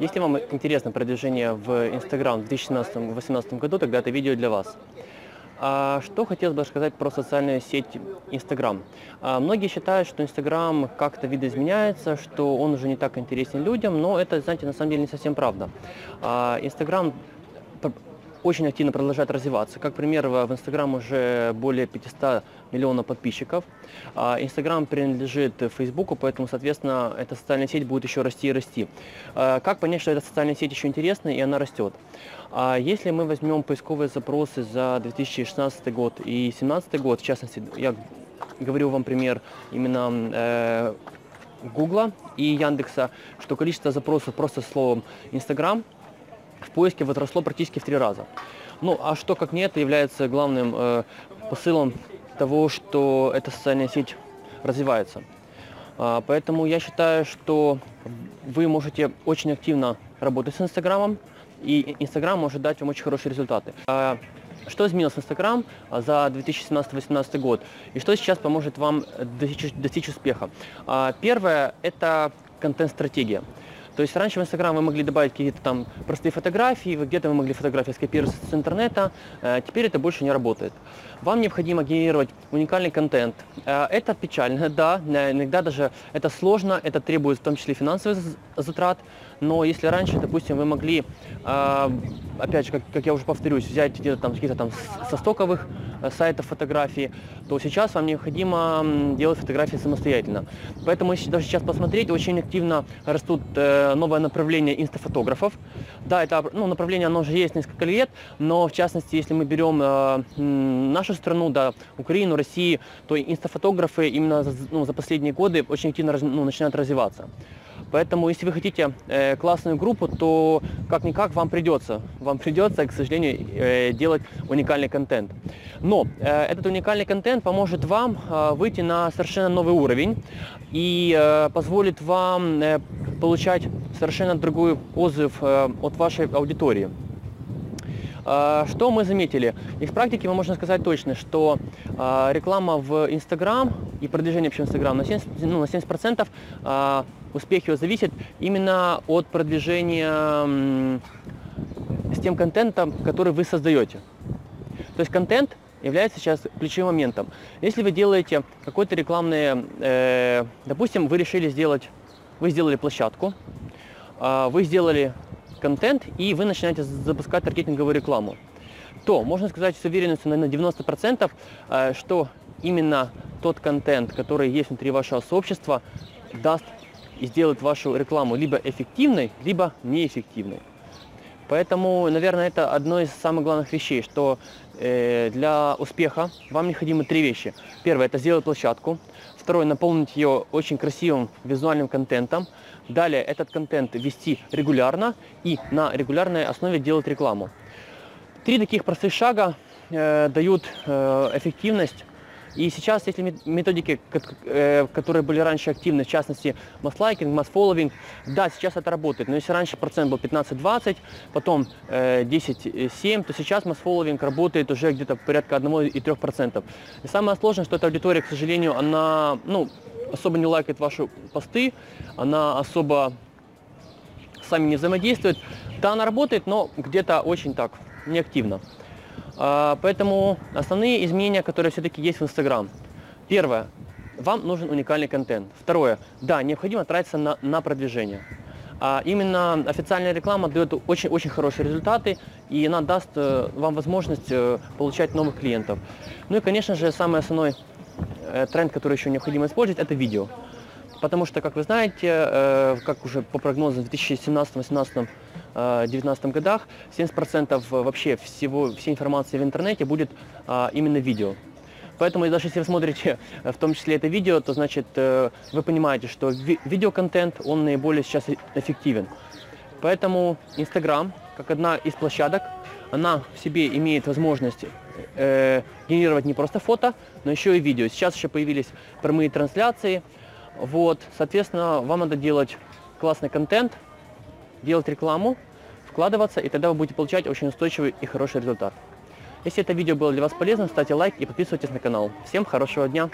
Если вам интересно продвижение в Instagram в 2017-2018 году, тогда это видео для вас. А что хотелось бы сказать про социальную сеть Instagram. А, многие считают, что Instagram как-то видоизменяется, что он уже не так интересен людям, но это, знаете, на самом деле не совсем правда. А, Instagram очень активно продолжает развиваться. Как пример, в Instagram уже более 500 миллионов подписчиков. Инстаграм принадлежит Фейсбуку, поэтому, соответственно, эта социальная сеть будет еще расти и расти. А, как понять, что эта социальная сеть еще интересна и она растет? А, если мы возьмем поисковые запросы за 2016 год и 2017 год, в частности, я говорю вам пример именно э, Гугла и Яндекса, что количество запросов просто словом Инстаграм в поиске возросло практически в три раза. Ну, а что, как не это, является главным э, посылом того, что эта социальная сеть развивается. А, поэтому я считаю, что вы можете очень активно работать с Инстаграмом, и Инстаграм может дать вам очень хорошие результаты. А, что изменилось в Инстаграм за 2017-2018 год и что сейчас поможет вам достичь, достичь успеха? А, первое – это контент-стратегия. То есть раньше в Инстаграм вы могли добавить какие-то там простые фотографии, где-то вы могли фотографии скопировать с интернета, э, теперь это больше не работает. Вам необходимо генерировать уникальный контент. Э, это печально, да, иногда даже это сложно, это требует в том числе финансовых затрат, но если раньше, допустим, вы могли, э, опять же, как, как я уже повторюсь, взять где-то там какие-то там со стоковых сайтов фотографии, то сейчас вам необходимо делать фотографии самостоятельно. Поэтому если даже сейчас посмотреть, очень активно растут новое направление инстафотографов. Да, это ну, направление, оно уже есть несколько лет, но в частности, если мы берем э, нашу страну, да, Украину, Россию, то инстафотографы именно ну, за последние годы очень активно ну, начинают развиваться. Поэтому, если вы хотите э, классную группу, то как-никак вам придется, вам придется, к сожалению, э, делать уникальный контент. Но э, этот уникальный контент поможет вам э, выйти на совершенно новый уровень и э, позволит вам э, получать совершенно другой отзыв э, от вашей аудитории. Э, что мы заметили? Из практики мы можем сказать точно, что э, реклама в Instagram и продвижение в Instagram на 70%, ну, на 70% успех его зависит именно от продвижения с тем контентом, который вы создаете. То есть контент является сейчас ключевым моментом. Если вы делаете какой-то рекламный, э, допустим, вы решили сделать, вы сделали площадку, э, вы сделали контент и вы начинаете запускать таргетинговую рекламу, то можно сказать с уверенностью на 90%, э, что именно тот контент, который есть внутри вашего сообщества, даст и сделает вашу рекламу либо эффективной, либо неэффективной. Поэтому, наверное, это одно из самых главных вещей, что э, для успеха вам необходимы три вещи. Первое – это сделать площадку. Второе – наполнить ее очень красивым визуальным контентом. Далее этот контент вести регулярно и на регулярной основе делать рекламу. Три таких простых шага э, дают э, эффективность и сейчас, если методики, э, которые были раньше активны, в частности, масс-лайкинг, масс-фолловинг, да, сейчас это работает. Но если раньше процент был 15-20, потом 10-7, э, то сейчас масс-фолловинг работает уже где-то порядка 1,3%. И самое сложное, что эта аудитория, к сожалению, она ну, особо не лайкает ваши посты, она особо сами не взаимодействует. Да, она работает, но где-то очень так, неактивно. А, поэтому основные изменения, которые все-таки есть в Instagram. Первое. Вам нужен уникальный контент. Второе. Да, необходимо тратиться на, на продвижение. А именно официальная реклама дает очень-очень хорошие результаты, и она даст э, вам возможность э, получать новых клиентов. Ну и, конечно же, самый основной э, тренд, который еще необходимо использовать, это видео. Потому что, как вы знаете, как уже по прогнозам в 2017-2018 2019 годах 70% вообще всего, всей информации в интернете будет а, именно видео. Поэтому даже если вы смотрите в том числе это видео, то значит э, вы понимаете, что ви видеоконтент, он наиболее сейчас эффективен. Поэтому Instagram, как одна из площадок, она в себе имеет возможность э, генерировать не просто фото, но еще и видео. Сейчас еще появились прямые трансляции. Вот, соответственно, вам надо делать классный контент, делать рекламу, вкладываться, и тогда вы будете получать очень устойчивый и хороший результат. Если это видео было для вас полезным, ставьте лайк и подписывайтесь на канал. Всем хорошего дня!